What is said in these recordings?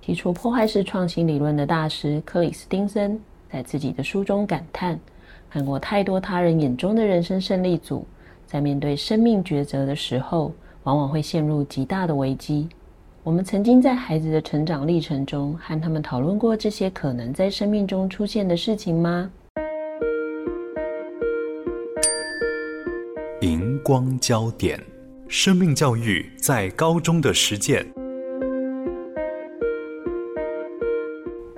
提出破坏式创新理论的大师克里斯汀森，在自己的书中感叹：看过太多他人眼中的人生胜利组，在面对生命抉择的时候，往往会陷入极大的危机。我们曾经在孩子的成长历程中，和他们讨论过这些可能在生命中出现的事情吗？荧光焦点：生命教育在高中的实践。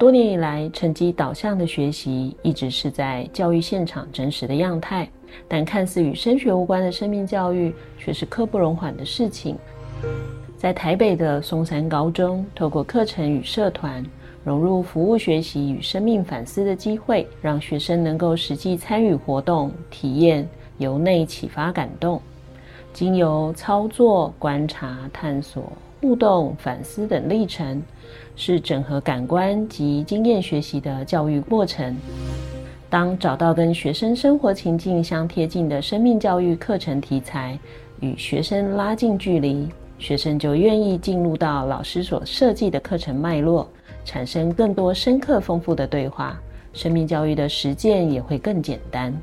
多年以来，成绩导向的学习一直是在教育现场真实的样态，但看似与升学无关的生命教育，却是刻不容缓的事情。在台北的松山高中，透过课程与社团，融入服务学习与生命反思的机会，让学生能够实际参与活动、体验，由内启发感动，经由操作、观察、探索、互动、反思等历程。是整合感官及经验学习的教育过程。当找到跟学生生活情境相贴近的生命教育课程题材，与学生拉近距离，学生就愿意进入到老师所设计的课程脉络，产生更多深刻丰富的对话。生命教育的实践也会更简单。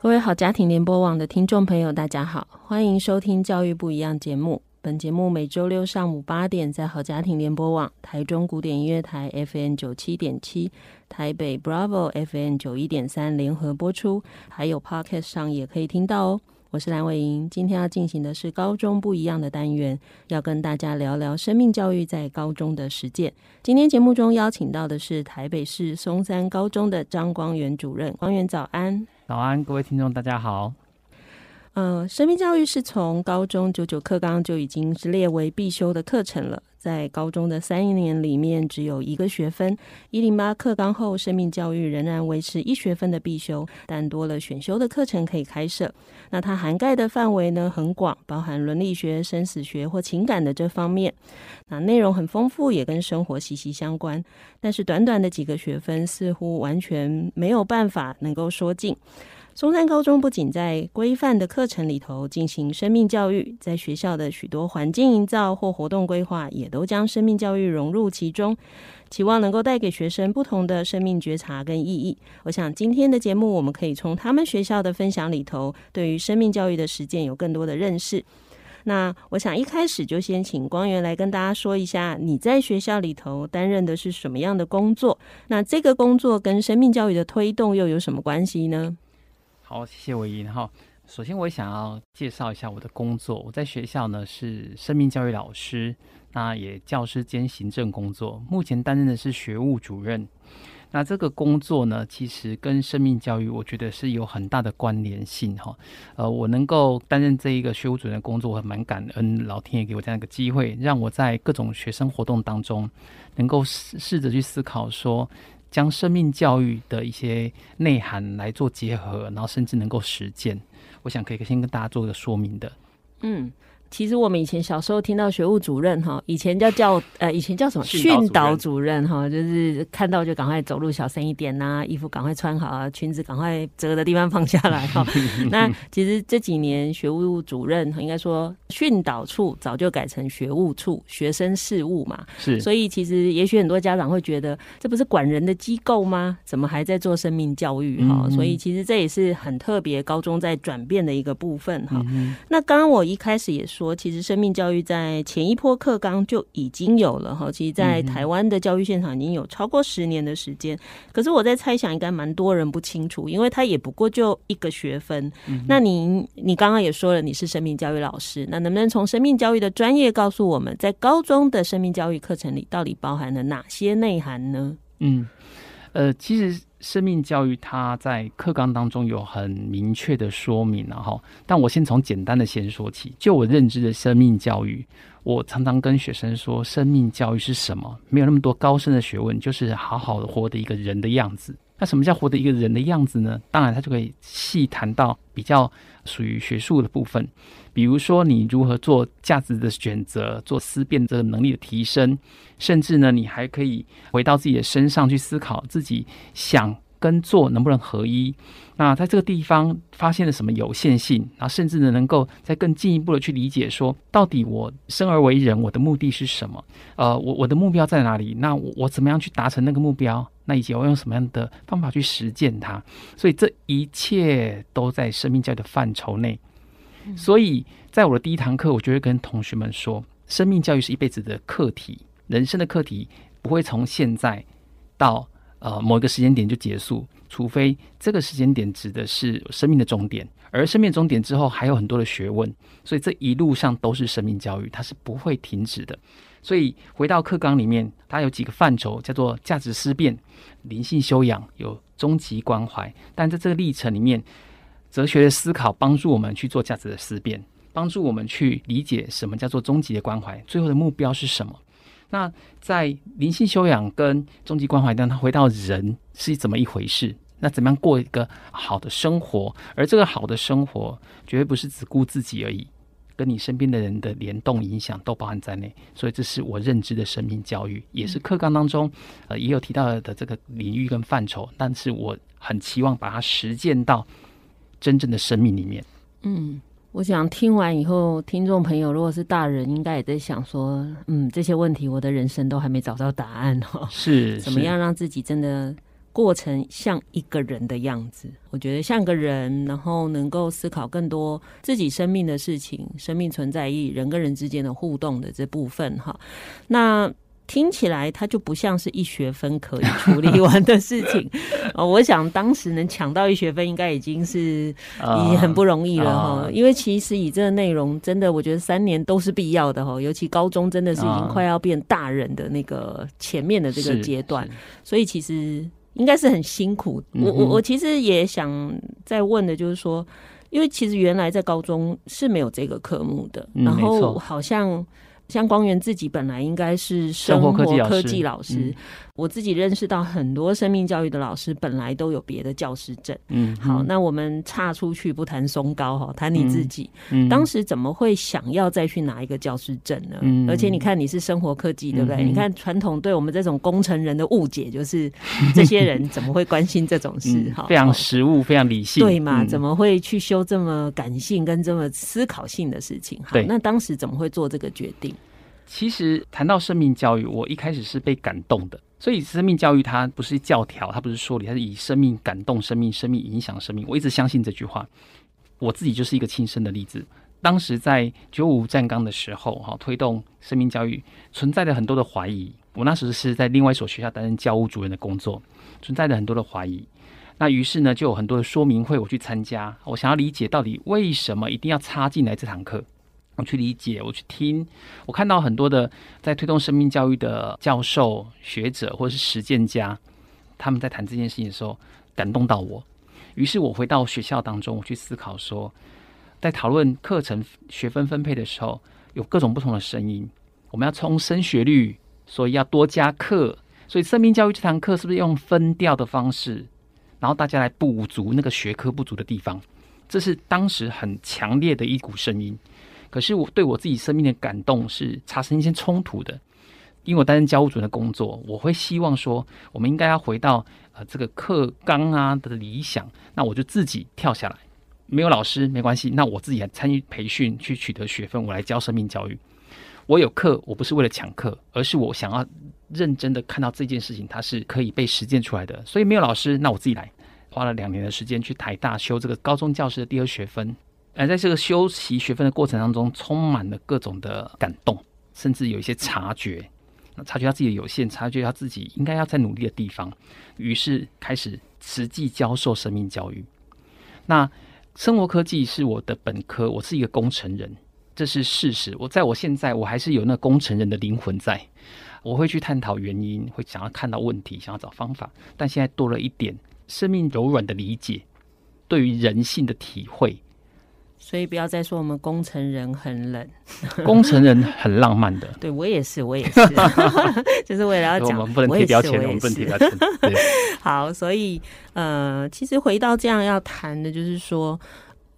各位好家庭联播网的听众朋友，大家好，欢迎收听《教育不一样》节目。本节目每周六上午八点在好家庭联播网、台中古典音乐台 FM 九七点七、台北 Bravo FM 九一点三联合播出，还有 Podcast 上也可以听到哦。我是蓝伟莹，今天要进行的是高中不一样的单元，要跟大家聊聊生命教育在高中的实践。今天节目中邀请到的是台北市松山高中的张光源主任，光源早安。早安，各位听众，大家好。嗯、呃，生命教育是从高中九九课纲就已经是列为必修的课程了。在高中的三年里面，只有一个学分。一零八课纲后，生命教育仍然维持一学分的必修，但多了选修的课程可以开设。那它涵盖的范围呢，很广，包含伦理学、生死学或情感的这方面。那内容很丰富，也跟生活息息相关。但是短短的几个学分，似乎完全没有办法能够说尽。松山高中不仅在规范的课程里头进行生命教育，在学校的许多环境营造或活动规划，也都将生命教育融入其中，期望能够带给学生不同的生命觉察跟意义。我想今天的节目，我们可以从他们学校的分享里头，对于生命教育的实践有更多的认识。那我想一开始就先请光源来跟大家说一下，你在学校里头担任的是什么样的工作？那这个工作跟生命教育的推动又有什么关系呢？好，谢谢伟莹哈。首先，我也想要介绍一下我的工作。我在学校呢是生命教育老师，那也教师兼行政工作。目前担任的是学务主任。那这个工作呢，其实跟生命教育，我觉得是有很大的关联性哈。呃，我能够担任这一个学务主任的工作，我蛮感恩老天爷给我这样一个机会，让我在各种学生活动当中，能够试试着去思考说。将生命教育的一些内涵来做结合，然后甚至能够实践，我想可以先跟大家做一个说明的。嗯。其实我们以前小时候听到学务主任哈，以前叫叫呃，以前叫什么训导主任哈，就是看到就赶快走路小声一点呐、啊，衣服赶快穿好啊，裙子赶快折的地方放下来哈。那其实这几年学务主任应该说训导处早就改成学务处，学生事务嘛。是，所以其实也许很多家长会觉得，这不是管人的机构吗？怎么还在做生命教育哈、嗯？所以其实这也是很特别，高中在转变的一个部分哈、嗯。那刚刚我一开始也说。说其实生命教育在前一波课纲就已经有了哈，其实，在台湾的教育现场已经有超过十年的时间。可是我在猜想，应该蛮多人不清楚，因为他也不过就一个学分。那您你刚刚也说了，你是生命教育老师，那能不能从生命教育的专业告诉我们，在高中的生命教育课程里，到底包含了哪些内涵呢？嗯。呃，其实生命教育它在课纲当中有很明确的说明，然后，但我先从简单的先说起。就我认知的生命教育，我常常跟学生说，生命教育是什么？没有那么多高深的学问，就是好好的活的一个人的样子。那什么叫活得一个人的样子呢？当然，他就可以细谈到比较属于学术的部分，比如说你如何做价值的选择，做思辨这个能力的提升，甚至呢，你还可以回到自己的身上去思考自己想跟做能不能合一。那在这个地方发现了什么有限性，然后甚至呢，能够再更进一步的去理解说，到底我生而为人，我的目的是什么？呃，我我的目标在哪里？那我我怎么样去达成那个目标？那以及我用什么样的方法去实践它？所以这一切都在生命教育的范畴内。所以在我的第一堂课，我就会跟同学们说，生命教育是一辈子的课题，人生的课题不会从现在到呃某一个时间点就结束。除非这个时间点指的是生命的终点，而生命终点之后还有很多的学问，所以这一路上都是生命教育，它是不会停止的。所以回到课纲里面，它有几个范畴，叫做价值思辨、灵性修养、有终极关怀。但在这个历程里面，哲学的思考帮助我们去做价值的思辨，帮助我们去理解什么叫做终极的关怀，最后的目标是什么。那在灵性修养跟终极关怀当，他回到人是怎么一回事？那怎么样过一个好的生活？而这个好的生活，绝对不是只顾自己而已，跟你身边的人的联动影响都包含在内。所以，这是我认知的生命教育，也是课纲当中呃也有提到的这个领域跟范畴。但是，我很期望把它实践到真正的生命里面。嗯。我想听完以后，听众朋友如果是大人，应该也在想说，嗯，这些问题我的人生都还没找到答案哦。是，怎么样让自己真的过成像一个人的样子？我觉得像个人，然后能够思考更多自己生命的事情、生命存在意义、人跟人之间的互动的这部分哈。那。听起来它就不像是一学分可以处理完的事情 哦。我想当时能抢到一学分，应该已经是已经很不容易了哈。Uh, uh, 因为其实以这个内容，真的我觉得三年都是必要的哈。尤其高中真的是已经快要变大人的那个前面的这个阶段，uh, 所以其实应该是很辛苦。我我我其实也想再问的就是说，因为其实原来在高中是没有这个科目的，然后好像。像光源自己本来应该是生活科技老师。我自己认识到很多生命教育的老师本来都有别的教师证。嗯，好，那我们岔出去不谈松高哈，谈你自己。嗯，当时怎么会想要再去拿一个教师证呢？嗯，而且你看你是生活科技，对不对？你看传统对我们这种工程人的误解就是这些人怎么会关心这种事？哈，非常实务，非常理性，对嘛？怎么会去修这么感性跟这么思考性的事情？好，那当时怎么会做这个决定？其实谈到生命教育，我一开始是被感动的。所以生命教育它不是教条，它不是说理，它是以生命感动生命，生命影响生命。我一直相信这句话，我自己就是一个亲身的例子。当时在九五站岗的时候，哈，推动生命教育存在着很多的怀疑。我那时是在另外一所学校担任教务主任的工作，存在着很多的怀疑。那于是呢，就有很多的说明会我去参加，我想要理解到底为什么一定要插进来这堂课。我去理解，我去听，我看到很多的在推动生命教育的教授、学者或者是实践家，他们在谈这件事情的时候，感动到我。于是我回到学校当中，我去思考说，在讨论课程学分分配的时候，有各种不同的声音。我们要冲升学率，所以要多加课。所以生命教育这堂课是不是用分调的方式，然后大家来补足那个学科不足的地方？这是当时很强烈的一股声音。可是我对我自己生命的感动是产生一些冲突的，因为我担任教务主任的工作，我会希望说，我们应该要回到呃这个课纲啊的理想，那我就自己跳下来，没有老师没关系，那我自己来参与培训去取得学分，我来教生命教育。我有课，我不是为了抢课，而是我想要认真的看到这件事情它是可以被实践出来的。所以没有老师，那我自己来，花了两年的时间去台大修这个高中教师的第二学分。而在这个修习学分的过程当中，充满了各种的感动，甚至有一些察觉，察觉到自己的有限，察觉到自己应该要再努力的地方，于是开始实际教授生命教育。那生活科技是我的本科，我是一个工程人，这是事实。我在我现在我还是有那工程人的灵魂在，我会去探讨原因，会想要看到问题，想要找方法。但现在多了一点生命柔软的理解，对于人性的体会。所以不要再说我们工程人很冷，工程人很浪漫的。对我也是，我也是，就是为了要讲，我们不能贴标签，我们不能贴标签。好，所以呃，其实回到这样要谈的，就是说。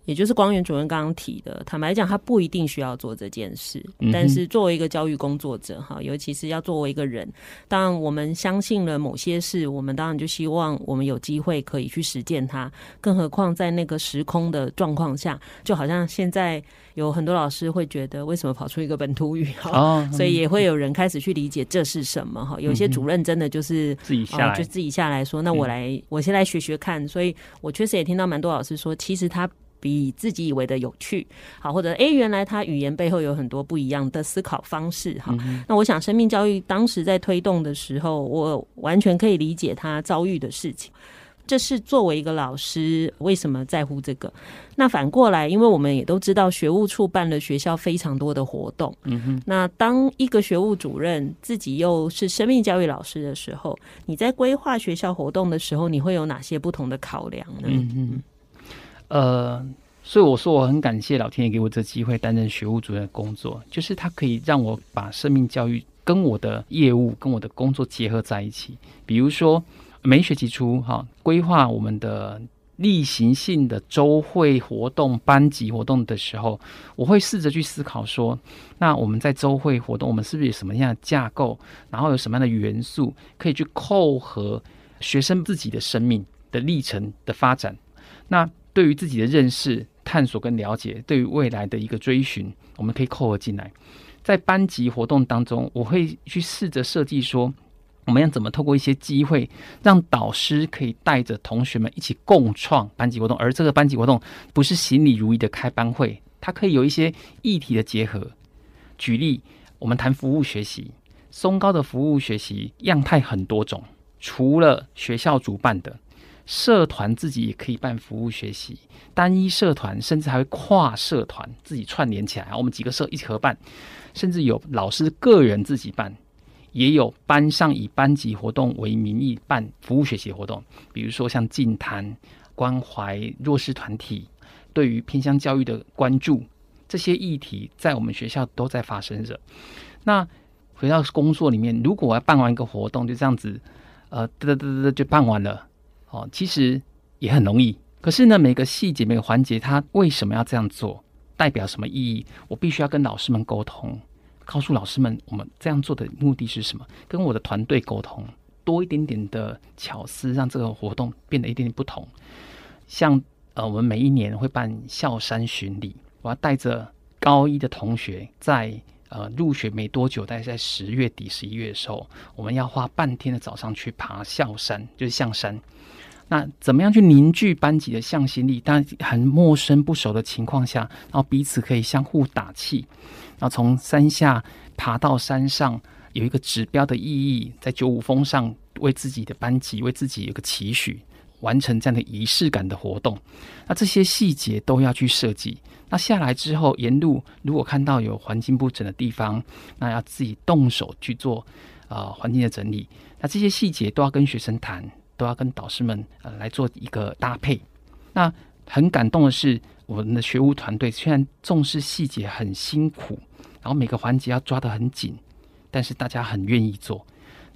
也就是光源主任刚刚提的，坦白讲，他不一定需要做这件事，嗯、但是作为一个教育工作者，哈，尤其是要作为一个人，当然我们相信了某些事，我们当然就希望我们有机会可以去实践它。更何况在那个时空的状况下，就好像现在有很多老师会觉得，为什么跑出一个本土语？哈、哦，所以也会有人开始去理解这是什么？哈，有些主任真的就是自己下来，就自己下来说，那我来，嗯、我先来学学看。所以我确实也听到蛮多老师说，其实他。比自己以为的有趣，好，或者诶，原来他语言背后有很多不一样的思考方式，哈、嗯。那我想，生命教育当时在推动的时候，我完全可以理解他遭遇的事情。这是作为一个老师，为什么在乎这个？那反过来，因为我们也都知道，学务处办了学校非常多的活动，嗯哼。那当一个学务主任自己又是生命教育老师的时候，你在规划学校活动的时候，你会有哪些不同的考量呢？嗯哼。呃，所以我说我很感谢老天爷给我这机会担任学务主任的工作，就是他可以让我把生命教育跟我的业务、跟我的工作结合在一起。比如说，每学期初哈，规划我们的例行性的周会活动、班级活动的时候，我会试着去思考说，那我们在周会活动，我们是不是有什么样的架构，然后有什么样的元素可以去扣合学生自己的生命的历程的发展？那对于自己的认识、探索跟了解，对于未来的一个追寻，我们可以扣合进来。在班级活动当中，我会去试着设计说，我们要怎么透过一些机会，让导师可以带着同学们一起共创班级活动，而这个班级活动不是行礼如仪的开班会，它可以有一些议题的结合。举例，我们谈服务学习，松高的服务学习样态很多种，除了学校主办的。社团自己也可以办服务学习，单一社团甚至还会跨社团自己串联起来，我们几个社一起合办，甚至有老师个人自己办，也有班上以班级活动为名义办服务学习活动，比如说像净谈、关怀弱势团体、对于偏乡教育的关注，这些议题在我们学校都在发生着。那回到工作里面，如果我要办完一个活动，就这样子，呃，嘚嘚嘚嘚就办完了。哦，其实也很容易。可是呢，每个细节、每个环节，它为什么要这样做，代表什么意义？我必须要跟老师们沟通，告诉老师们我们这样做的目的是什么，跟我的团队沟通，多一点点的巧思，让这个活动变得一点点不同。像呃，我们每一年会办校山巡礼，我要带着高一的同学在呃入学没多久，大概在十月底、十一月的时候，我们要花半天的早上去爬校山，就是象山。那怎么样去凝聚班级的向心力？当很陌生不熟的情况下，然后彼此可以相互打气，然后从山下爬到山上，有一个指标的意义，在九五峰上为自己的班级、为自己有个期许，完成这样的仪式感的活动。那这些细节都要去设计。那下来之后，沿路如果看到有环境不整的地方，那要自己动手去做啊、呃、环境的整理。那这些细节都要跟学生谈。都要跟导师们呃来做一个搭配。那很感动的是，我们的学务团队虽然重视细节很辛苦，然后每个环节要抓得很紧，但是大家很愿意做，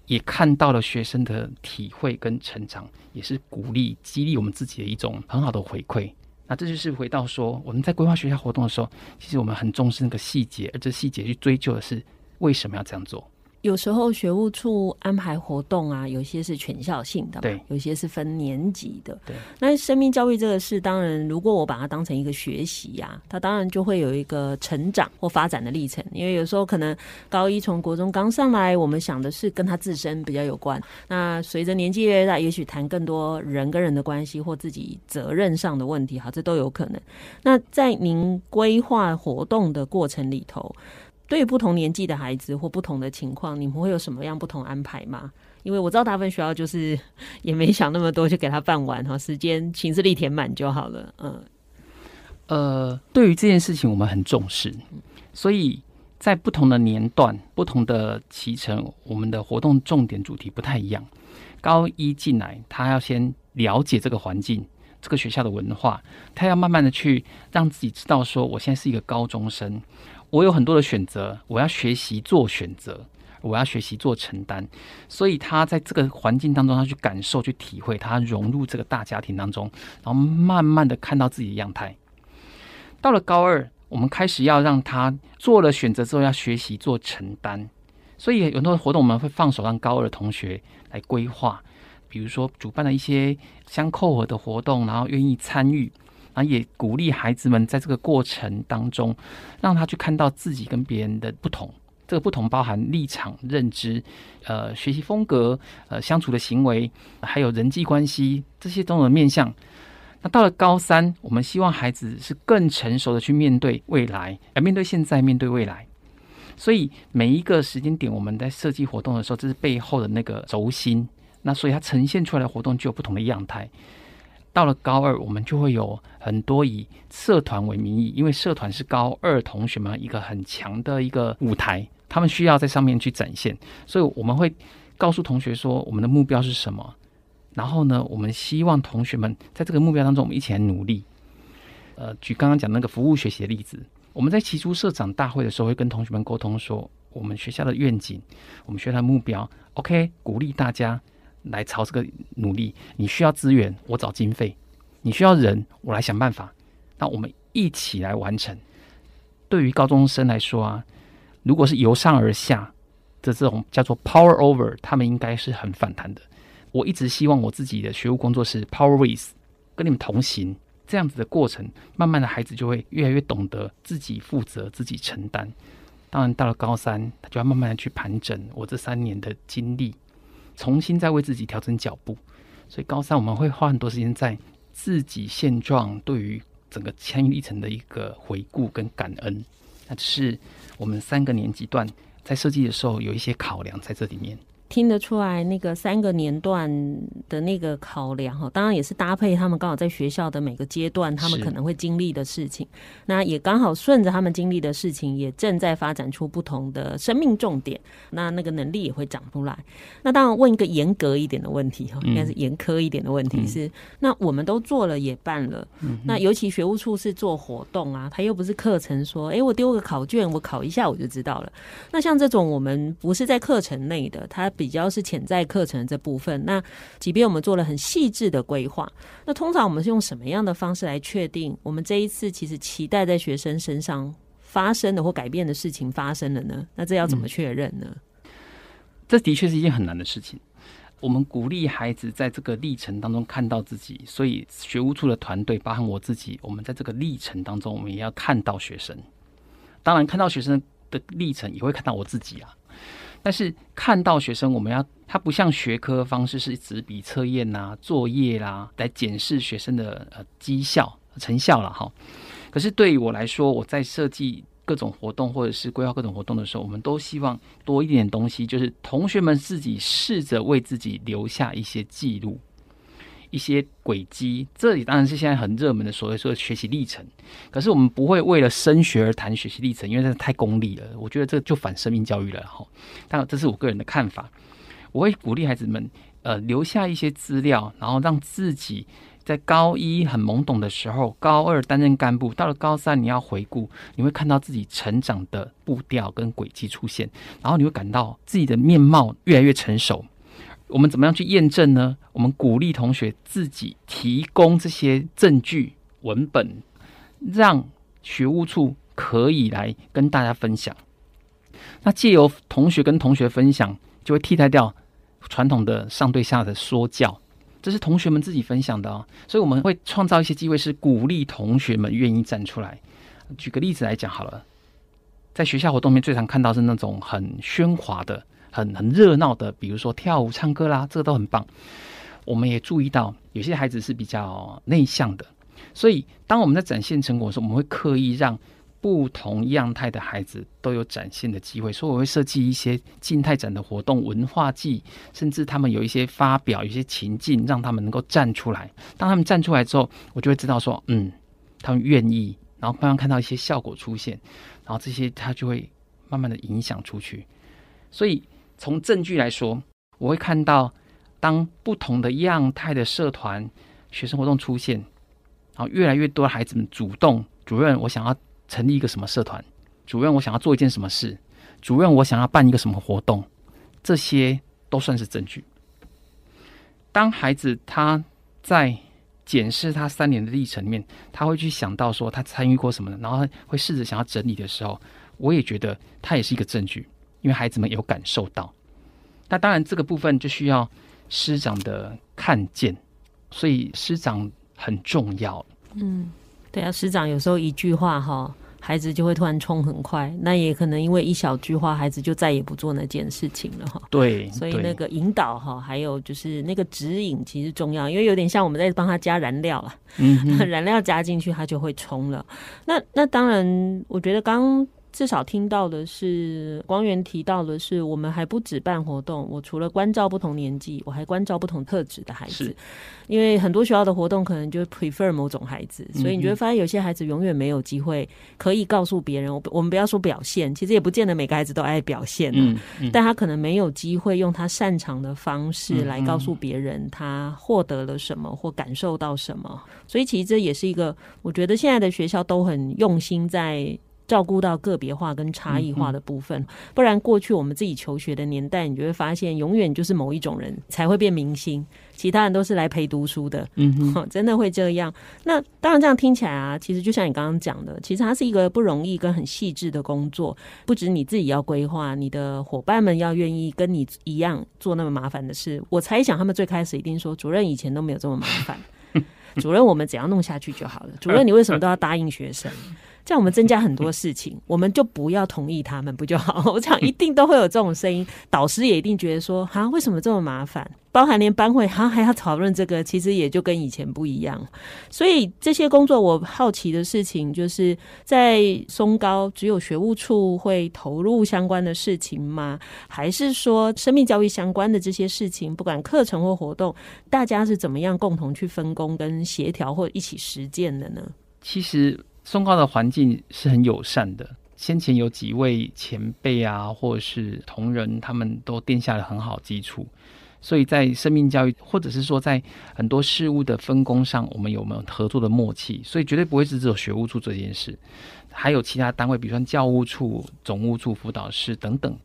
也看到了学生的体会跟成长，也是鼓励激励我们自己的一种很好的回馈。那这就是回到说，我们在规划学校活动的时候，其实我们很重视那个细节，而这细节去追究的是为什么要这样做。有时候学务处安排活动啊，有些是全校性的，对，有些是分年级的，对。那生命教育这个事，当然如果我把它当成一个学习呀、啊，它当然就会有一个成长或发展的历程。因为有时候可能高一从国中刚上来，我们想的是跟他自身比较有关。那随着年纪越大，也许谈更多人跟人的关系或自己责任上的问题，好，这都有可能。那在您规划活动的过程里头。对于不同年纪的孩子或不同的情况，你们会有什么样不同安排吗？因为我知道大部分学校就是 也没想那么多，就给他办完哈，时间行事历填满就好了。嗯，呃，对于这件事情我们很重视，所以在不同的年段、不同的期程，我们的活动重点主题不太一样。高一进来，他要先了解这个环境、这个学校的文化，他要慢慢的去让自己知道说，我现在是一个高中生，我有很多的选择，我要学习做选择。我要学习做承担，所以他在这个环境当中，他去感受、去体会，他融入这个大家庭当中，然后慢慢的看到自己的样态。到了高二，我们开始要让他做了选择之后，要学习做承担。所以有很多活动我们会放手让高二的同学来规划，比如说主办了一些相扣合的活动，然后愿意参与，啊也鼓励孩子们在这个过程当中，让他去看到自己跟别人的不同。这个不同包含立场、认知、呃，学习风格、呃，相处的行为，还有人际关系这些种种面向。那到了高三，我们希望孩子是更成熟的去面对未来，而面对现在，面对未来。所以每一个时间点，我们在设计活动的时候，这是背后的那个轴心。那所以它呈现出来的活动就有不同的样态。到了高二，我们就会有很多以社团为名义，因为社团是高二同学们一个很强的一个舞台。他们需要在上面去展现，所以我们会告诉同学说，我们的目标是什么。然后呢，我们希望同学们在这个目标当中，我们一起来努力。呃，举刚刚讲那个服务学习的例子，我们在期初社长大会的时候，会跟同学们沟通说，我们学校的愿景，我们学校的目标，OK，鼓励大家来朝这个努力。你需要资源，我找经费；你需要人，我来想办法。那我们一起来完成。对于高中生来说啊。如果是由上而下的这种叫做 power over，他们应该是很反弹的。我一直希望我自己的学务工作是 power with，跟你们同行，这样子的过程，慢慢的孩子就会越来越懂得自己负责、自己承担。当然，到了高三，他就要慢慢的去盘整我这三年的经历，重新再为自己调整脚步。所以高三我们会花很多时间在自己现状对于整个参与历程的一个回顾跟感恩。那这是我们三个年级段在设计的时候有一些考量在这里面。听得出来，那个三个年段的那个考量哈，当然也是搭配他们刚好在学校的每个阶段，他们可能会经历的事情。那也刚好顺着他们经历的事情，也正在发展出不同的生命重点。那那个能力也会长出来。那当然问一个严格一点的问题哈，应该是严苛一点的问题是：嗯、那我们都做了也办了，嗯、那尤其学务处是做活动啊，他又不是课程说，哎、欸，我丢个考卷，我考一下我就知道了。那像这种我们不是在课程内的，他比比较是潜在课程这部分，那即便我们做了很细致的规划，那通常我们是用什么样的方式来确定我们这一次其实期待在学生身上发生的或改变的事情发生了呢？那这要怎么确认呢？嗯，这的确是一件很难的事情。我们鼓励孩子在这个历程当中看到自己，所以学务处的团队，包含我自己，我们在这个历程当中，我们也要看到学生。当然，看到学生的历程，也会看到我自己啊。但是看到学生，我们要它不像学科方式是纸笔测验呐、作业啦，来检视学生的呃绩效成效了哈。可是对于我来说，我在设计各种活动或者是规划各种活动的时候，我们都希望多一点东西，就是同学们自己试着为自己留下一些记录。一些轨迹，这里当然是现在很热门的所谓说学习历程。可是我们不会为了升学而谈学习历程，因为这太功利了。我觉得这就反生命教育了哈。当然，这是我个人的看法。我会鼓励孩子们，呃，留下一些资料，然后让自己在高一很懵懂的时候，高二担任干部，到了高三你要回顾，你会看到自己成长的步调跟轨迹出现，然后你会感到自己的面貌越来越成熟。我们怎么样去验证呢？我们鼓励同学自己提供这些证据文本，让学务处可以来跟大家分享。那借由同学跟同学分享，就会替代掉传统的上对下的说教，这是同学们自己分享的哦。所以我们会创造一些机会，是鼓励同学们愿意站出来。举个例子来讲好了，在学校活动里面最常看到是那种很喧哗的。很很热闹的，比如说跳舞、唱歌啦，这个都很棒。我们也注意到有些孩子是比较内向的，所以当我们在展现成果的时候，我们会刻意让不同样态的孩子都有展现的机会。所以我会设计一些静态展的活动、文化祭，甚至他们有一些发表、有一些情境，让他们能够站出来。当他们站出来之后，我就会知道说，嗯，他们愿意，然后慢慢看到一些效果出现，然后这些他就会。慢慢的影响出去。所以从证据来说，我会看到，当不同的样态的社团、学生活动出现，然后越来越多的孩子们主动，主任，我想要成立一个什么社团，主任，我想要做一件什么事，主任，我想要办一个什么活动，这些都算是证据。当孩子他在检视他三年的历程里面，他会去想到说他参与过什么的，然后会试着想要整理的时候，我也觉得他也是一个证据，因为孩子们有感受到。那当然这个部分就需要。师长的看见，所以师长很重要。嗯，对啊，师长有时候一句话哈，孩子就会突然冲很快。那也可能因为一小句话，孩子就再也不做那件事情了哈。对，所以那个引导哈，还有就是那个指引其实重要，因为有点像我们在帮他加燃料了。嗯，燃料加进去，他就会冲了。那那当然，我觉得刚。至少听到的是，光源提到的是，我们还不止办活动。我除了关照不同年纪，我还关照不同特质的孩子。因为很多学校的活动可能就 prefer 某种孩子，所以你就会发现有些孩子永远没有机会可以告诉别人。我我们不要说表现，其实也不见得每个孩子都爱表现，嗯嗯，但他可能没有机会用他擅长的方式来告诉别人他获得了什么或感受到什么。所以其实这也是一个，我觉得现在的学校都很用心在。照顾到个别化跟差异化的部分，不然过去我们自己求学的年代，你就会发现，永远就是某一种人才会变明星，其他人都是来陪读书的。嗯哼，真的会这样。那当然，这样听起来啊，其实就像你刚刚讲的，其实它是一个不容易跟很细致的工作，不止你自己要规划，你的伙伴们要愿意跟你一样做那么麻烦的事。我猜想，他们最开始一定说，主任以前都没有这么麻烦。主任，我们只要弄下去就好了。主任，你为什么都要答应学生？这样我们增加很多事情，我们就不要同意他们不就好？我想一定都会有这种声音，导师也一定觉得说，哈，为什么这么麻烦？包含连班会，哈，还要讨论这个，其实也就跟以前不一样。所以这些工作，我好奇的事情就是在松高，只有学务处会投入相关的事情吗？还是说生命教育相关的这些事情，不管课程或活动，大家是怎么样共同去分工跟协调或一起实践的呢？其实。松高的环境是很友善的。先前有几位前辈啊，或者是同仁，他们都奠下了很好基础。所以在生命教育，或者是说在很多事物的分工上，我们有没有合作的默契？所以绝对不会是只有学务处这件事，还有其他单位，比如说教务处、总务处、辅导室等等。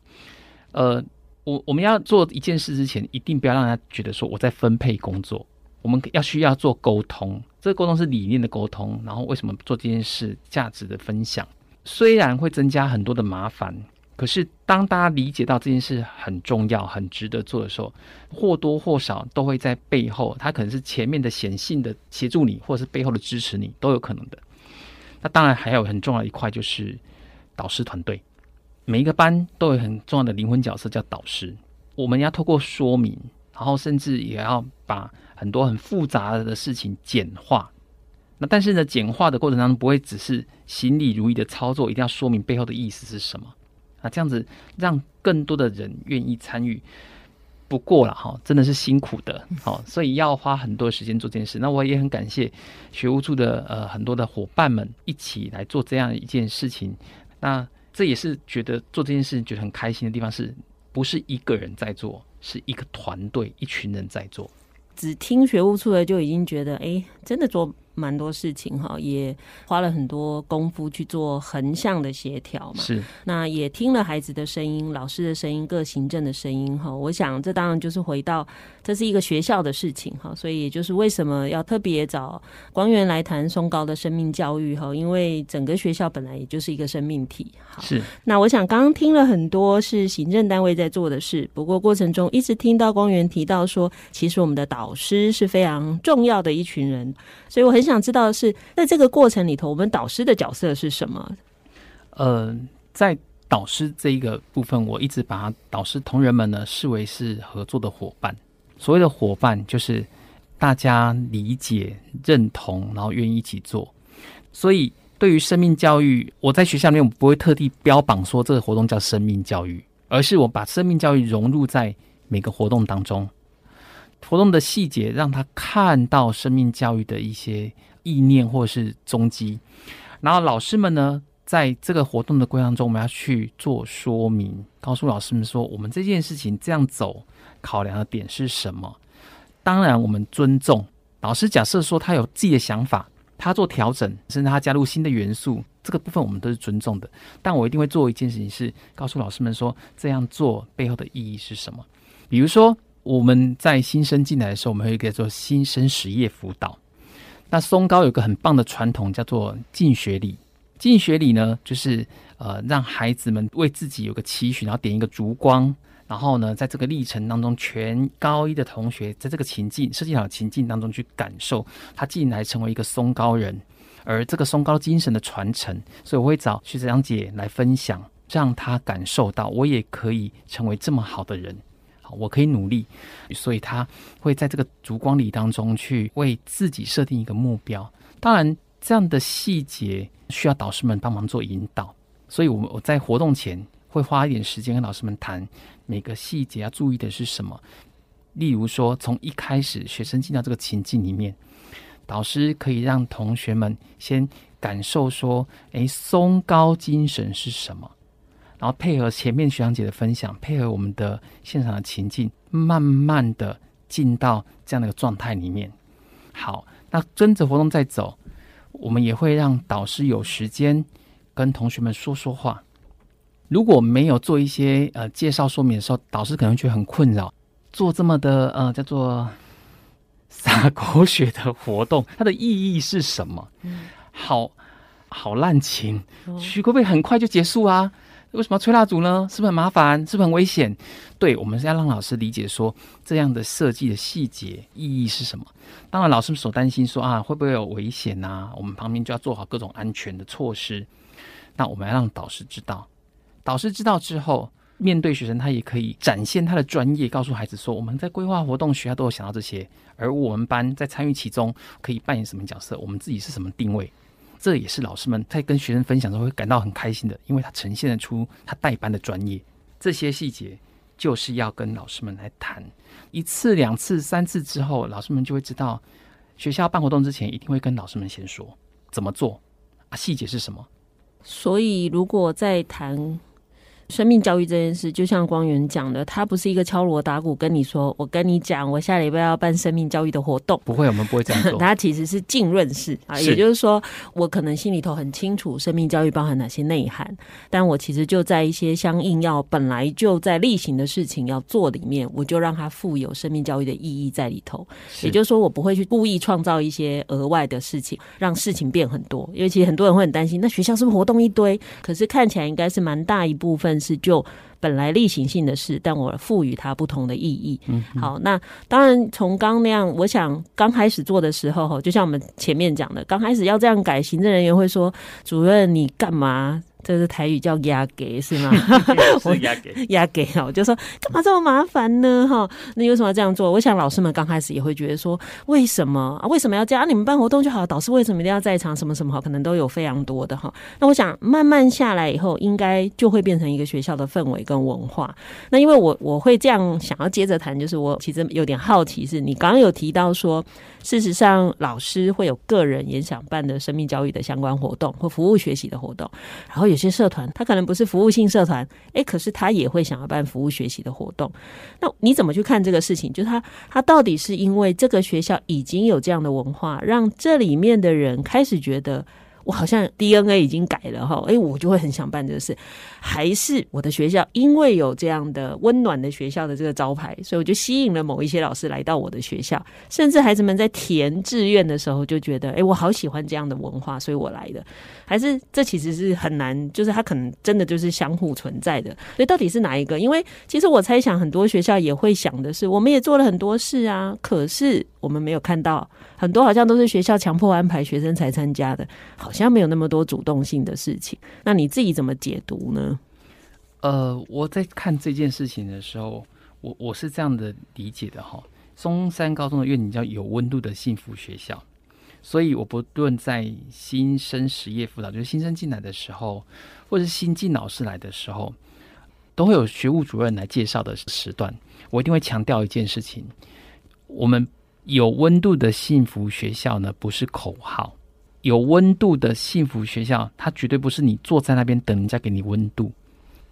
呃，我我们要做一件事之前，一定不要让他觉得说我在分配工作。我们要需要做沟通，这个沟通是理念的沟通，然后为什么做这件事，价值的分享。虽然会增加很多的麻烦，可是当大家理解到这件事很重要、很值得做的时候，或多或少都会在背后，他可能是前面的显性的协助你，或者是背后的支持你，都有可能的。那当然还有很重要的一块就是导师团队，每一个班都有很重要的灵魂角色叫导师，我们要透过说明，然后甚至也要把。很多很复杂的事情简化，那但是呢，简化的过程当中不会只是行礼如仪的操作，一定要说明背后的意思是什么。啊这样子让更多的人愿意参与，不过了哈，真的是辛苦的，好，所以要花很多时间做这件事。那我也很感谢学务处的呃很多的伙伴们一起来做这样一件事情。那这也是觉得做这件事觉得很开心的地方，是不是一个人在做，是一个团队，一群人在做。只听学务处的就已经觉得，哎、真的做蛮多事情哈，也花了很多功夫去做横向的协调嘛。是，那也听了孩子的声音、老师的声音、各行政的声音哈。我想这当然就是回到这是一个学校的事情哈，所以也就是为什么要特别找光源来谈松高的生命教育哈，因为整个学校本来也就是一个生命体。好，是。那我想刚刚听了很多是行政单位在做的事，不过过程中一直听到光源提到说，其实我们的导师是非常重要的一群人，所以我很。很想知道的是，在这个过程里头，我们导师的角色是什么？呃，在导师这一个部分，我一直把导师同仁们呢视为是合作的伙伴。所谓的伙伴，就是大家理解、认同，然后愿意一起做。所以，对于生命教育，我在学校里面我不会特地标榜说这个活动叫生命教育，而是我把生命教育融入在每个活动当中。活动的细节让他看到生命教育的一些意念或是踪迹，然后老师们呢，在这个活动的过程中，我们要去做说明，告诉老师们说，我们这件事情这样走，考量的点是什么？当然，我们尊重老师。假设说他有自己的想法，他做调整，甚至他加入新的元素，这个部分我们都是尊重的。但我一定会做一件事情，是告诉老师们说，这样做背后的意义是什么？比如说，我们在新生进来的时候，我们会给做新生实业辅导。那松高有个很棒的传统，叫做进学礼。进学礼呢，就是呃，让孩子们为自己有个期许，然后点一个烛光，然后呢，在这个历程当中，全高一的同学在这个情境设计好的情境当中去感受他进来成为一个松高人，而这个松高精神的传承。所以我会找徐子阳姐来分享，让他感受到我也可以成为这么好的人，我可以努力。所以他会在这个烛光礼当中去为自己设定一个目标。当然，这样的细节。需要导师们帮忙做引导，所以，我我在活动前会花一点时间跟老师们谈每个细节要注意的是什么。例如说，从一开始学生进到这个情境里面，导师可以让同学们先感受说：“诶，松高精神是什么？”然后配合前面学长姐的分享，配合我们的现场的情境，慢慢的进到这样的一个状态里面。好，那跟着活动再走。我们也会让导师有时间跟同学们说说话。如果没有做一些呃介绍说明的时候，导师可能觉得很困扰。做这么的呃叫做洒狗血的活动，它的意义是什么？嗯，好好滥情，可不可以很快就结束啊？为什么要吹蜡烛呢？是不是很麻烦？是不是很危险？对，我们是要让老师理解说，这样的设计的细节意义是什么。当然，老师们所担心说啊，会不会有危险啊？我们旁边就要做好各种安全的措施。那我们要让导师知道，导师知道之后，面对学生，他也可以展现他的专业，告诉孩子说，我们在规划活动，学校都有想到这些，而我们班在参与其中，可以扮演什么角色？我们自己是什么定位？这也是老师们在跟学生分享的时候会感到很开心的，因为他呈现得出他带班的专业。这些细节就是要跟老师们来谈一次、两次、三次之后，老师们就会知道，学校办活动之前一定会跟老师们先说怎么做啊，细节是什么。所以如果在谈。生命教育这件事，就像光源讲的，他不是一个敲锣打鼓跟你说，我跟你讲，我下礼拜要办生命教育的活动。不会，我们不会这样做。他其实是浸润式啊，也就是说，我可能心里头很清楚生命教育包含哪些内涵，但我其实就在一些相应要本来就在例行的事情要做里面，我就让它富有生命教育的意义在里头。也就是说，我不会去故意创造一些额外的事情，让事情变很多。因为其实很多人会很担心，那学校是不是活动一堆？可是看起来应该是蛮大一部分。是就本来例行性的事，但我赋予它不同的意义。嗯，好，那当然从刚那样，我想刚开始做的时候，就像我们前面讲的，刚开始要这样改，行政人员会说：“主任，你干嘛？”这是台语叫 压给是吗？我压给 压给啊，我就说干嘛这么麻烦呢？哈，那你为什么要这样做？我想老师们刚开始也会觉得说，为什么啊？为什么要这样？啊、你们办活动就好，导师为什么一定要在场？什么什么好？可能都有非常多的哈。那我想慢慢下来以后，应该就会变成一个学校的氛围跟文化。那因为我我会这样想要接着谈，就是我其实有点好奇，是你刚刚有提到说，事实上老师会有个人也想办的生命教育的相关活动或服务学习的活动，然后。有些社团，他可能不是服务性社团，哎，可是他也会想要办服务学习的活动。那你怎么去看这个事情？就是他，他到底是因为这个学校已经有这样的文化，让这里面的人开始觉得。我好像 DNA 已经改了哈，哎，我就会很想办这个事。还是我的学校因为有这样的温暖的学校的这个招牌，所以我就吸引了某一些老师来到我的学校。甚至孩子们在填志愿的时候就觉得，哎，我好喜欢这样的文化，所以我来的。还是这其实是很难，就是他可能真的就是相互存在的。所以到底是哪一个？因为其实我猜想很多学校也会想的是，我们也做了很多事啊，可是我们没有看到。很多好像都是学校强迫安排学生才参加的，好像没有那么多主动性的事情。那你自己怎么解读呢？呃，我在看这件事情的时候，我我是这样的理解的哈。中山高中的愿景叫有温度的幸福学校，所以我不论在新生实业辅导，就是新生进来的时候，或者是新进老师来的时候，都会有学务主任来介绍的时段，我一定会强调一件事情：我们。有温度的幸福学校呢，不是口号，有温度的幸福学校，它绝对不是你坐在那边等人家给你温度，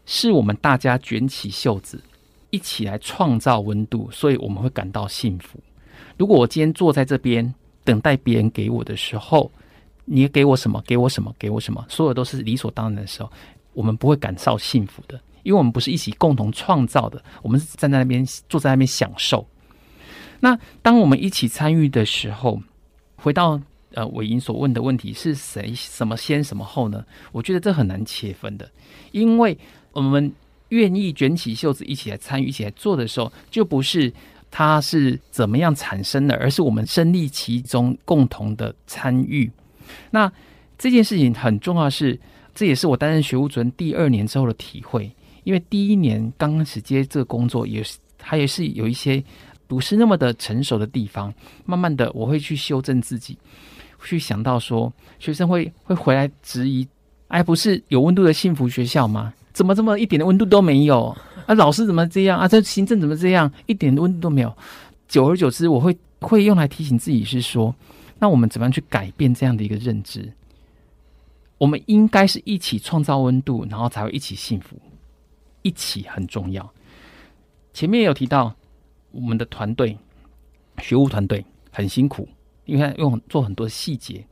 是我们大家卷起袖子一起来创造温度，所以我们会感到幸福。如果我今天坐在这边等待别人给我的时候，你给我什么？给我什么？给我什么？所有都是理所当然的时候，我们不会感到幸福的，因为我们不是一起共同创造的，我们是站在那边坐在那边享受。那当我们一起参与的时候，回到。呃，伟莹所问的问题是谁什么先什么后呢？我觉得这很难切分的，因为我们愿意卷起袖子一起来参与、一起来做的时候，就不是它是怎么样产生的，而是我们身历其中，共同的参与。那这件事情很重要是，这也是我担任学务主任第二年之后的体会。因为第一年刚开始接这个工作，也是它也是有一些不是那么的成熟的地方，慢慢的我会去修正自己。去想到说，学生会会回来质疑，哎，不是有温度的幸福学校吗？怎么这么一点的温度都没有？啊，老师怎么这样？啊，这行政怎么这样？一点温度都没有。久而久之，我会会用来提醒自己，是说，那我们怎么样去改变这样的一个认知？我们应该是一起创造温度，然后才会一起幸福。一起很重要。前面有提到，我们的团队，学务团队很辛苦。因为用做很多细节，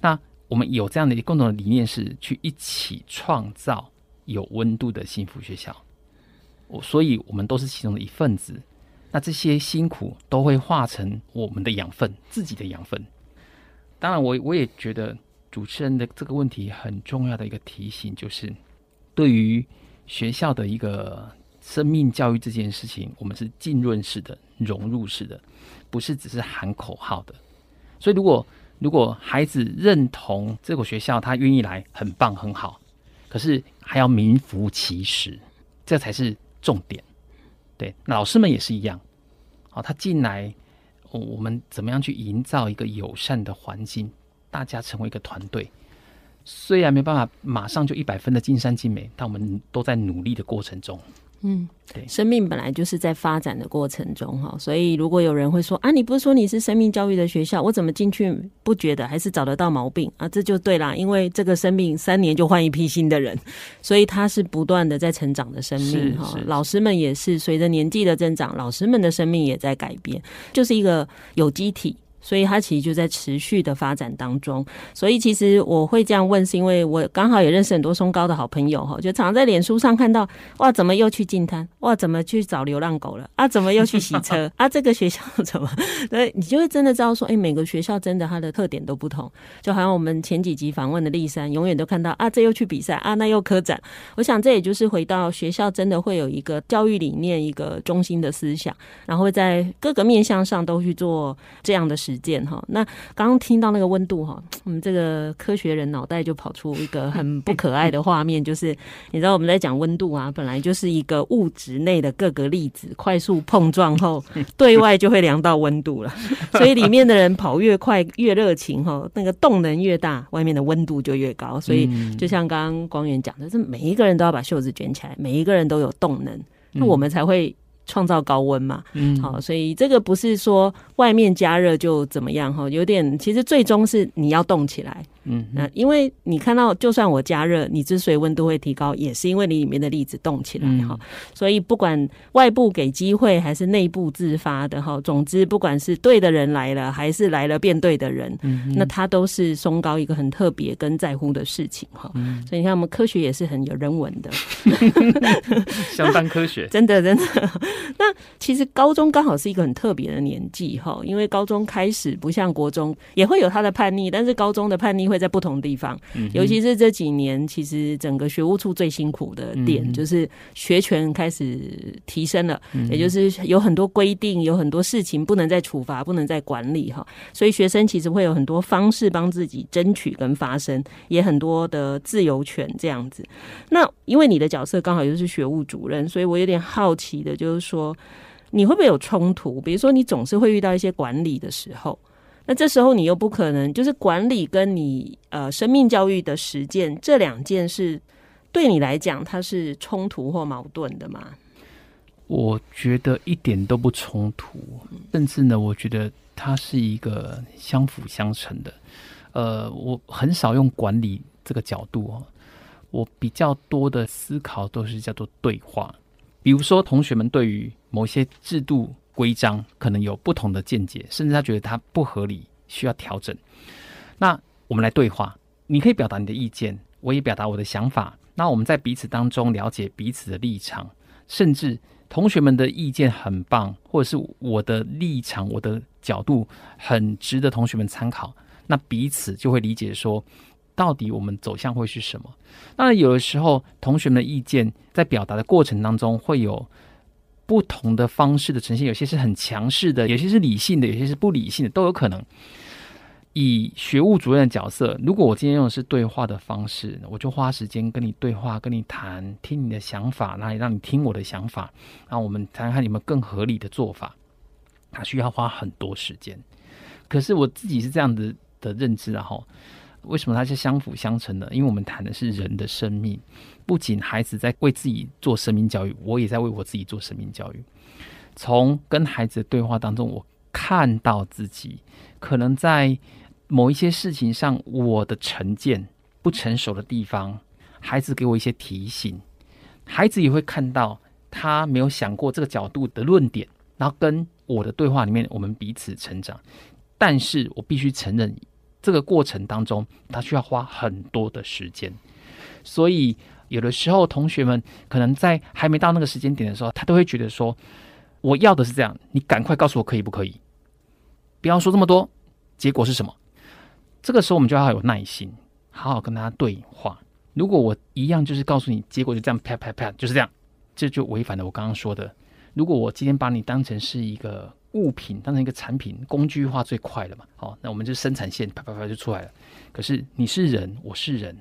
那我们有这样的一个共同的理念，是去一起创造有温度的幸福学校。我，所以我们都是其中的一份子。那这些辛苦都会化成我们的养分，自己的养分。当然我，我也觉得主持人的这个问题很重要的一个提醒，就是对于学校的一个生命教育这件事情，我们是浸润式的、融入式的，不是只是喊口号的。所以，如果如果孩子认同这个学校，他愿意来，很棒，很好。可是还要名副其实，这才是重点。对，老师们也是一样。好，他进来，我们怎么样去营造一个友善的环境，大家成为一个团队。虽然没办法马上就一百分的尽善尽美，但我们都在努力的过程中。嗯，对，生命本来就是在发展的过程中哈，所以如果有人会说啊，你不是说你是生命教育的学校，我怎么进去不觉得还是找得到毛病啊？这就对啦，因为这个生命三年就换一批新的人，所以他是不断的在成长的生命哈。老师们也是随着年纪的增长，老师们的生命也在改变，就是一个有机体。所以它其实就在持续的发展当中。所以其实我会这样问，是因为我刚好也认识很多松高的好朋友哈，就常在脸书上看到，哇，怎么又去进滩？哇，怎么去找流浪狗了？啊，怎么又去洗车？啊，这个学校怎么？对，你就会真的知道说，哎，每个学校真的它的特点都不同。就好像我们前几集访问的丽珊，永远都看到啊，这又去比赛啊，那又科展。我想这也就是回到学校真的会有一个教育理念，一个中心的思想，然后在各个面向上都去做这样的事。实践哈，那刚刚听到那个温度哈，我们这个科学人脑袋就跑出一个很不可爱的画面，就是你知道我们在讲温度啊，本来就是一个物质内的各个粒子快速碰撞后，对外就会量到温度了，所以里面的人跑越快越热情哈，那个动能越大，外面的温度就越高。所以就像刚刚光源讲的，是每一个人都要把袖子卷起来，每一个人都有动能，那我们才会。创造高温嘛，嗯，好，所以这个不是说外面加热就怎么样哈，有点其实最终是你要动起来。嗯，那因为你看到，就算我加热，你之所以温度会提高，也是因为你里面的粒子动起来哈。嗯、所以不管外部给机会还是内部自发的哈，总之不管是对的人来了，还是来了变对的人，嗯、那他都是松高一个很特别跟在乎的事情哈。嗯、所以你看，我们科学也是很有人文的，相当科学，真 的真的。那其实高中刚好是一个很特别的年纪哈，因为高中开始不像国中，也会有他的叛逆，但是高中的叛逆。会在不同地方，尤其是这几年，其实整个学务处最辛苦的点就是学权开始提升了，也就是有很多规定，有很多事情不能再处罚，不能再管理哈，所以学生其实会有很多方式帮自己争取跟发声，也很多的自由权这样子。那因为你的角色刚好又是学务主任，所以我有点好奇的就是说，你会不会有冲突？比如说你总是会遇到一些管理的时候。那这时候你又不可能，就是管理跟你呃生命教育的实践这两件事，对你来讲它是冲突或矛盾的吗？我觉得一点都不冲突，甚至呢，我觉得它是一个相辅相成的。呃，我很少用管理这个角度哦，我比较多的思考都是叫做对话。比如说，同学们对于某些制度规章可能有不同的见解，甚至他觉得它不合理，需要调整。那我们来对话，你可以表达你的意见，我也表达我的想法。那我们在彼此当中了解彼此的立场，甚至同学们的意见很棒，或者是我的立场、我的角度很值得同学们参考。那彼此就会理解说，到底我们走向会是什么？当然，有的时候同学们的意见在表达的过程当中会有不同的方式的呈现，有些是很强势的，有些是理性的，有些是不理性的，都有可能。以学务主任的角色，如果我今天用的是对话的方式，我就花时间跟你对话，跟你谈，听你的想法，那也让你听我的想法，然后我们谈谈有没有更合理的做法。它需要花很多时间，可是我自己是这样的的认知，然后为什么它是相辅相成的？因为我们谈的是人的生命，不仅孩子在为自己做生命教育，我也在为我自己做生命教育。从跟孩子的对话当中，我看到自己可能在。某一些事情上，我的成见不成熟的地方，孩子给我一些提醒，孩子也会看到他没有想过这个角度的论点，然后跟我的对话里面，我们彼此成长。但是我必须承认，这个过程当中，他需要花很多的时间。所以有的时候，同学们可能在还没到那个时间点的时候，他都会觉得说：“我要的是这样，你赶快告诉我可以不可以？不要说这么多，结果是什么？”这个时候，我们就要有耐心，好好跟他对话。如果我一样就是告诉你，结果就这样啪啪啪，就是这样，这就违反了我刚刚说的。如果我今天把你当成是一个物品，当成一个产品，工具化最快了嘛？好，那我们就生产线啪啪啪就出来了。可是你是人，我是人，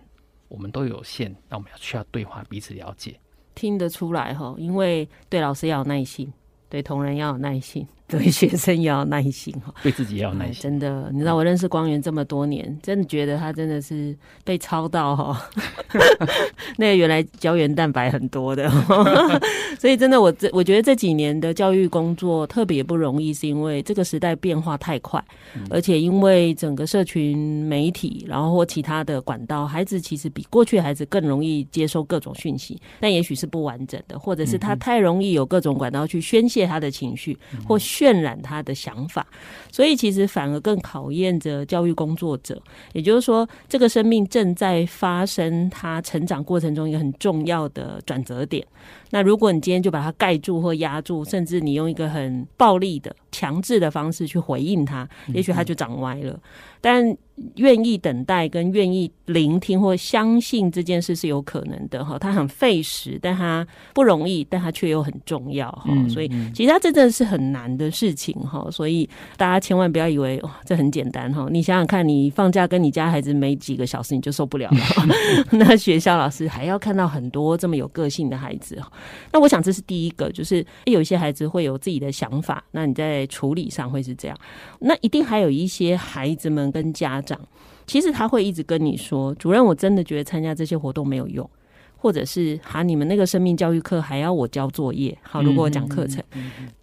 我们都有限，那我们要需要对话，彼此了解，听得出来哈。因为对老师要有耐心，对同仁要有耐心。对学生也要耐心哈，对自己也要耐心。真的，你知道我认识光源这么多年，真的觉得他真的是被操到哈。那个原来胶原蛋白很多的，所以真的我这我觉得这几年的教育工作特别不容易，是因为这个时代变化太快，而且因为整个社群媒体，然后或其他的管道，孩子其实比过去的孩子更容易接收各种讯息，但也许是不完整的，或者是他太容易有各种管道去宣泄他的情绪或。渲染他的想法，所以其实反而更考验着教育工作者。也就是说，这个生命正在发生他成长过程中一个很重要的转折点。那如果你今天就把它盖住或压住，甚至你用一个很暴力的、强制的方式去回应他，也许他就长歪了。但愿意等待跟愿意聆听或相信这件事是有可能的哈，它很费时，但它不容易，但它却又很重要哈。所以其实它真的是很难的事情哈。所以大家千万不要以为哇，这很简单哈。你想想看，你放假跟你家孩子没几个小时你就受不了了，那学校老师还要看到很多这么有个性的孩子哈。那我想这是第一个，就是有一些孩子会有自己的想法，那你在处理上会是这样。那一定还有一些孩子们跟家长。其实他会一直跟你说：“主任，我真的觉得参加这些活动没有用，或者是哈，你们那个生命教育课还要我交作业。好，如果我讲课程，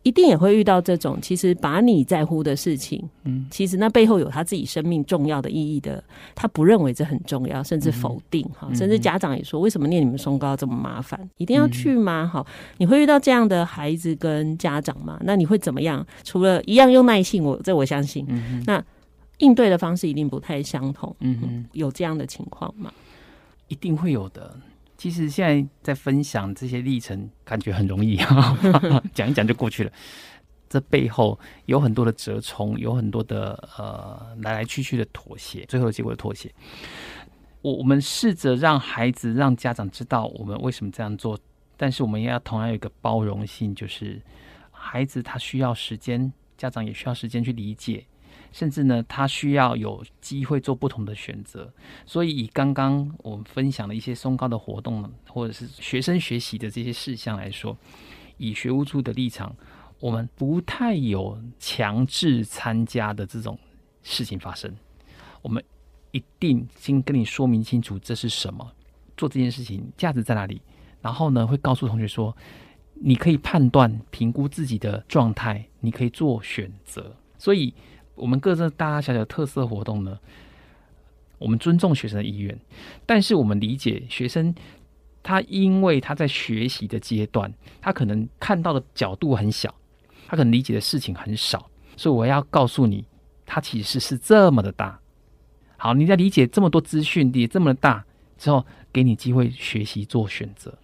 一定也会遇到这种。其实把你在乎的事情，嗯，其实那背后有他自己生命重要的意义的，他不认为这很重要，甚至否定哈，甚至家长也说：为什么念你们松高这么麻烦？一定要去吗？好，你会遇到这样的孩子跟家长吗？那你会怎么样？除了一样用耐性，我这我相信，那。应对的方式一定不太相同，嗯哼，有这样的情况吗？一定会有的。其实现在在分享这些历程，感觉很容易，讲一讲就过去了。这背后有很多的折冲，有很多的呃来来去去的妥协，最后的结果的妥协。我我们试着让孩子、让家长知道我们为什么这样做，但是我们也要同样有一个包容性，就是孩子他需要时间，家长也需要时间去理解。甚至呢，他需要有机会做不同的选择。所以，以刚刚我们分享的一些松高的活动，或者是学生学习的这些事项来说，以学务处的立场，我们不太有强制参加的这种事情发生。我们一定先跟你说明清楚这是什么，做这件事情价值在哪里。然后呢，会告诉同学说，你可以判断、评估自己的状态，你可以做选择。所以。我们各自大大小小的特色活动呢，我们尊重学生的意愿，但是我们理解学生，他因为他在学习的阶段，他可能看到的角度很小，他可能理解的事情很少，所以我要告诉你，他其实是这么的大。好，你在理解这么多资讯也这么的大之后，给你机会学习做选择。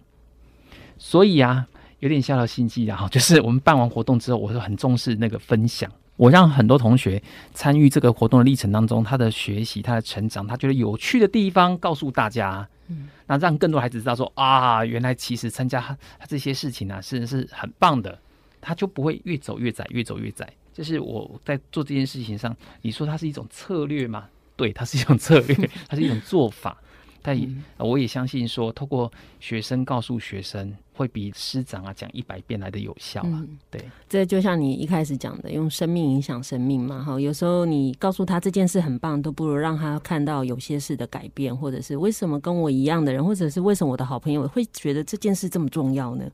所以啊，有点小小心机然后，就是我们办完活动之后，我是很重视那个分享。我让很多同学参与这个活动的历程当中，他的学习、他的成长，他觉得有趣的地方，告诉大家，嗯，那让更多孩子知道说啊，原来其实参加这些事情啊，是是很棒的，他就不会越走越窄，越走越窄。就是我在做这件事情上，你说它是一种策略吗？对，它是一种策略，它是一种做法。但也，我也相信说，透过学生告诉学生，会比师长啊讲一百遍来的有效啊。嗯、对，这就像你一开始讲的，用生命影响生命嘛。哈，有时候你告诉他这件事很棒，都不如让他看到有些事的改变，或者是为什么跟我一样的人，或者是为什么我的好朋友会觉得这件事这么重要呢？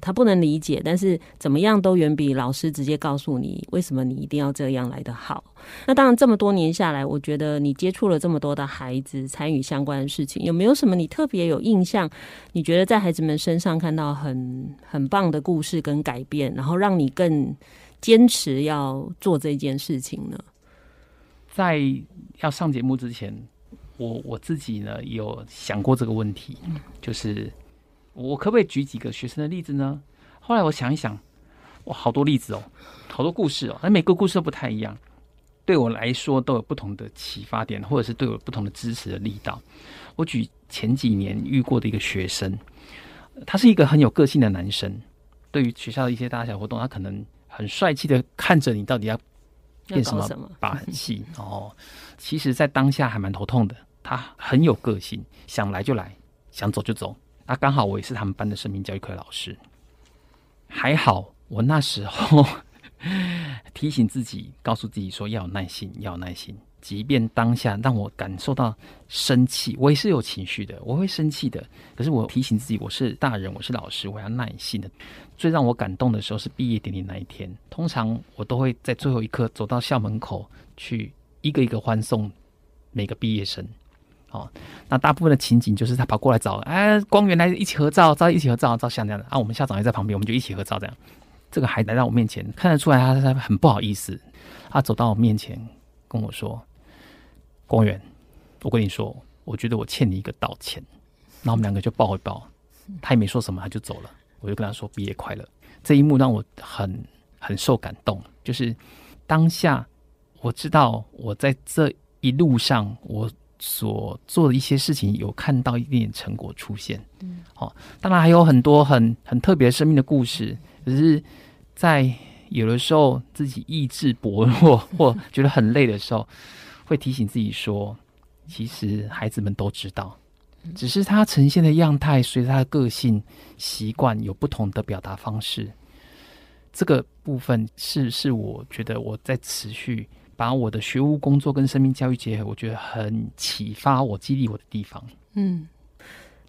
他不能理解，但是怎么样都远比老师直接告诉你为什么你一定要这样来的好。那当然，这么多年下来，我觉得你接触了这么多的孩子，参与相关的事情，有没有什么你特别有印象？你觉得在孩子们身上看到很很棒的故事跟改变，然后让你更坚持要做这件事情呢？在要上节目之前，我我自己呢有想过这个问题，就是我可不可以举几个学生的例子呢？后来我想一想，哇，好多例子哦，好多故事哦，那每个故事都不太一样。对我来说都有不同的启发点，或者是对我不同的支持的力道。我举前几年遇过的一个学生，他是一个很有个性的男生。对于学校的一些大小活动，他可能很帅气的看着你，到底要变什么把 戏哦。其实，在当下还蛮头痛的。他很有个性，想来就来，想走就走。那刚好我也是他们班的生命教育课老师，还好我那时候。提醒自己，告诉自己说要有耐心，要有耐心。即便当下让我感受到生气，我也是有情绪的，我会生气的。可是我提醒自己，我是大人，我是老师，我要耐心的。最让我感动的时候是毕业典礼那一天。通常我都会在最后一刻走到校门口去，一个一个欢送每个毕业生。哦，那大部分的情景就是他跑过来找，哎，光源来一起合照，照一起合照，照相这样的啊。我们校长也在旁边，我们就一起合照这样。这个孩子来到我面前，看得出来他他很不好意思。他走到我面前跟我说：“光源，我跟你说，我觉得我欠你一个道歉。”然后我们两个就抱一抱，他也没说什么，他就走了。我就跟他说：“毕业快乐。”这一幕让我很很受感动。就是当下我知道我在这一路上我所做的一些事情有看到一点点成果出现。嗯，好，当然还有很多很很特别生命的故事，可是。在有的时候自己意志薄弱 或觉得很累的时候，会提醒自己说：其实孩子们都知道，只是他呈现的样态随着他的个性习惯有不同的表达方式。这个部分是是我觉得我在持续把我的学务工作跟生命教育结合，我觉得很启发我、激励我的地方。嗯，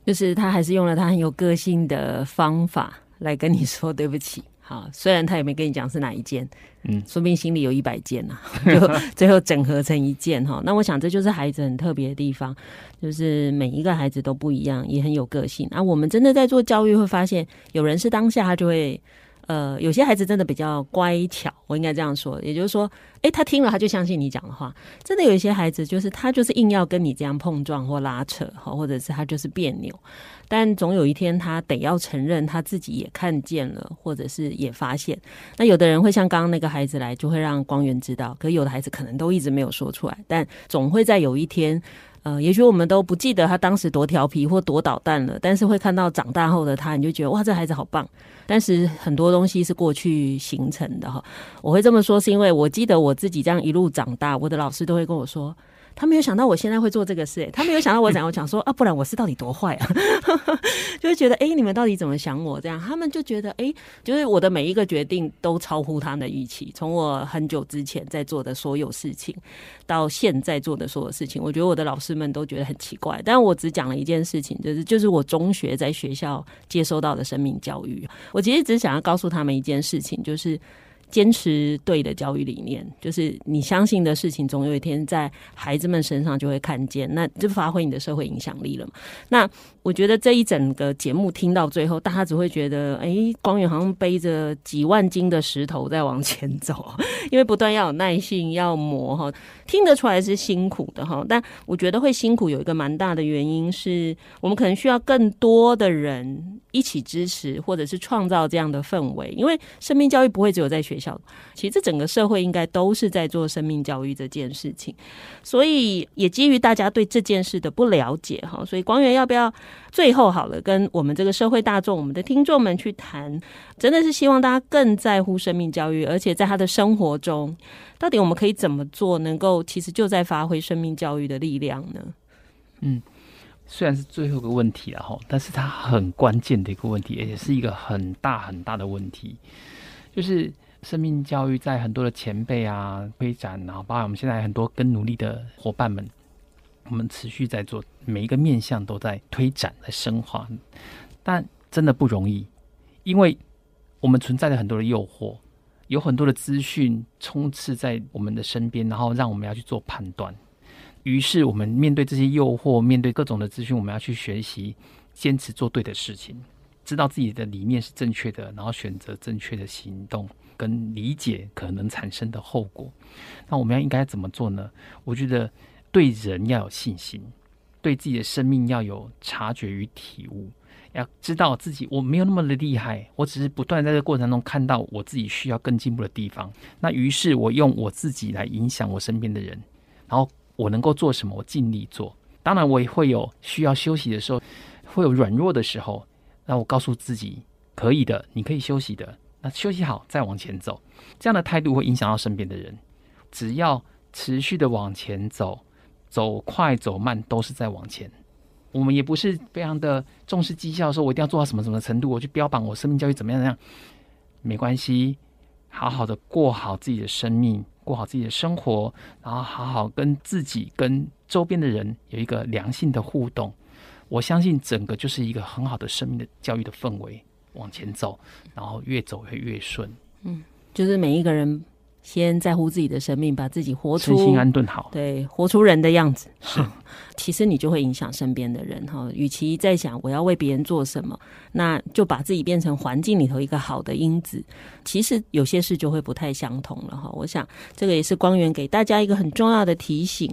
就是他还是用了他很有个性的方法来跟你说对不起。好，虽然他也没跟你讲是哪一件，嗯，说不定心里有一百件呢，就 最后整合成一件哈。那我想这就是孩子很特别的地方，就是每一个孩子都不一样，也很有个性。啊，我们真的在做教育，会发现有人是当下他就会。呃，有些孩子真的比较乖巧，我应该这样说，也就是说，诶，他听了他就相信你讲的话。真的有一些孩子，就是他就是硬要跟你这样碰撞或拉扯，哈，或者是他就是别扭。但总有一天，他得要承认他自己也看见了，或者是也发现。那有的人会像刚刚那个孩子来，就会让光源知道，可有的孩子可能都一直没有说出来，但总会在有一天。呃，也许我们都不记得他当时多调皮或多捣蛋了，但是会看到长大后的他，你就觉得哇，这孩子好棒。但是很多东西是过去形成的哈。我会这么说，是因为我记得我自己这样一路长大，我的老师都会跟我说。他没有想到我现在会做这个事，他没有想到我讲，我讲说 啊，不然我是到底多坏啊？就会觉得，哎，你们到底怎么想我这样？他们就觉得，哎，就是我的每一个决定都超乎他们的预期。从我很久之前在做的所有事情，到现在做的所有事情，我觉得我的老师们都觉得很奇怪。但我只讲了一件事情，就是就是我中学在学校接收到的生命教育。我其实只想要告诉他们一件事情，就是。坚持对的教育理念，就是你相信的事情，总有一天在孩子们身上就会看见，那就发挥你的社会影响力了嘛。那我觉得这一整个节目听到最后，大家只会觉得，哎，光远好像背着几万斤的石头在往前走，因为不断要有耐性，要磨哈，听得出来是辛苦的哈。但我觉得会辛苦有一个蛮大的原因是，我们可能需要更多的人一起支持，或者是创造这样的氛围，因为生命教育不会只有在学校。其实整个社会应该都是在做生命教育这件事情，所以也基于大家对这件事的不了解哈，所以光源要不要最后好了，跟我们这个社会大众、我们的听众们去谈，真的是希望大家更在乎生命教育，而且在他的生活中，到底我们可以怎么做，能够其实就在发挥生命教育的力量呢？嗯，虽然是最后一个问题了哈，但是它很关键的一个问题，而且是一个很大很大的问题，就是。生命教育在很多的前辈啊推展，然后包括我们现在很多更努力的伙伴们，我们持续在做，每一个面向都在推展、在深化，但真的不容易，因为我们存在着很多的诱惑，有很多的资讯充斥在我们的身边，然后让我们要去做判断。于是我们面对这些诱惑，面对各种的资讯，我们要去学习，坚持做对的事情，知道自己的理念是正确的，然后选择正确的行动。跟理解可能产生的后果，那我们要应该怎么做呢？我觉得对人要有信心，对自己的生命要有察觉与体悟，要知道自己我没有那么的厉害，我只是不断在这过程中看到我自己需要更进步的地方。那于是我用我自己来影响我身边的人，然后我能够做什么，我尽力做。当然，我也会有需要休息的时候，会有软弱的时候，那我告诉自己可以的，你可以休息的。那休息好，再往前走，这样的态度会影响到身边的人。只要持续的往前走，走快走慢都是在往前。我们也不是非常的重视绩效，说我一定要做到什么什么程度，我去标榜我生命教育怎么样怎么样，没关系，好好的过好自己的生命，过好自己的生活，然后好好跟自己、跟周边的人有一个良性的互动。我相信整个就是一个很好的生命的教育的氛围。往前走，然后越走会越顺。嗯，就是每一个人先在乎自己的生命，把自己活出身心安顿好，对，活出人的样子。是，其实你就会影响身边的人哈。与其在想我要为别人做什么，那就把自己变成环境里头一个好的因子。其实有些事就会不太相同了哈。我想这个也是光源给大家一个很重要的提醒。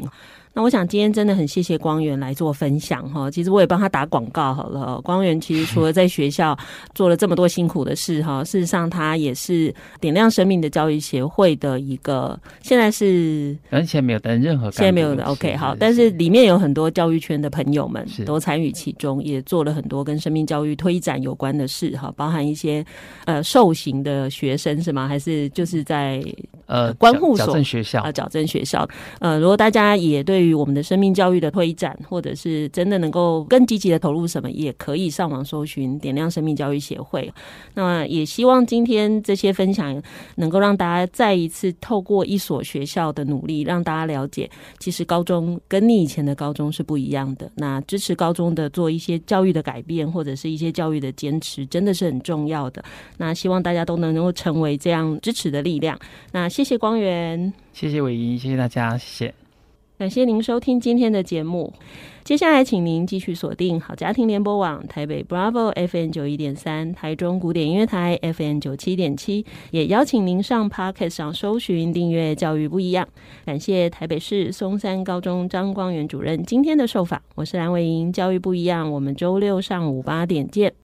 那我想今天真的很谢谢光源来做分享哈，其实我也帮他打广告好了。光源其实除了在学校做了这么多辛苦的事哈，事实上他也是点亮生命的教育协会的一个，现在是，而且没有担任何，现在没有的 OK 好，但是里面有很多教育圈的朋友们都参与其中，也做了很多跟生命教育推展有关的事哈，包含一些呃受刑的学生是吗？还是就是在呃关护所矫正学校啊，矫正学校呃，如果大家也对。对于我们的生命教育的推展，或者是真的能够更积极的投入什么，也可以上网搜寻“点亮生命教育协会”。那也希望今天这些分享能够让大家再一次透过一所学校的努力，让大家了解，其实高中跟你以前的高中是不一样的。那支持高中的做一些教育的改变，或者是一些教育的坚持，真的是很重要的。那希望大家都能够成为这样支持的力量。那谢谢光源，谢谢伟仪，谢谢大家，谢谢。感谢您收听今天的节目，接下来请您继续锁定好家庭联播网台北 Bravo FM 九一点三、台中古典音乐台 FM 九七点七，也邀请您上 Podcast 上搜寻订阅教育不一样。感谢台北市松山高中张光源主任今天的受访，我是蓝伟莹，教育不一样，我们周六上午八点见。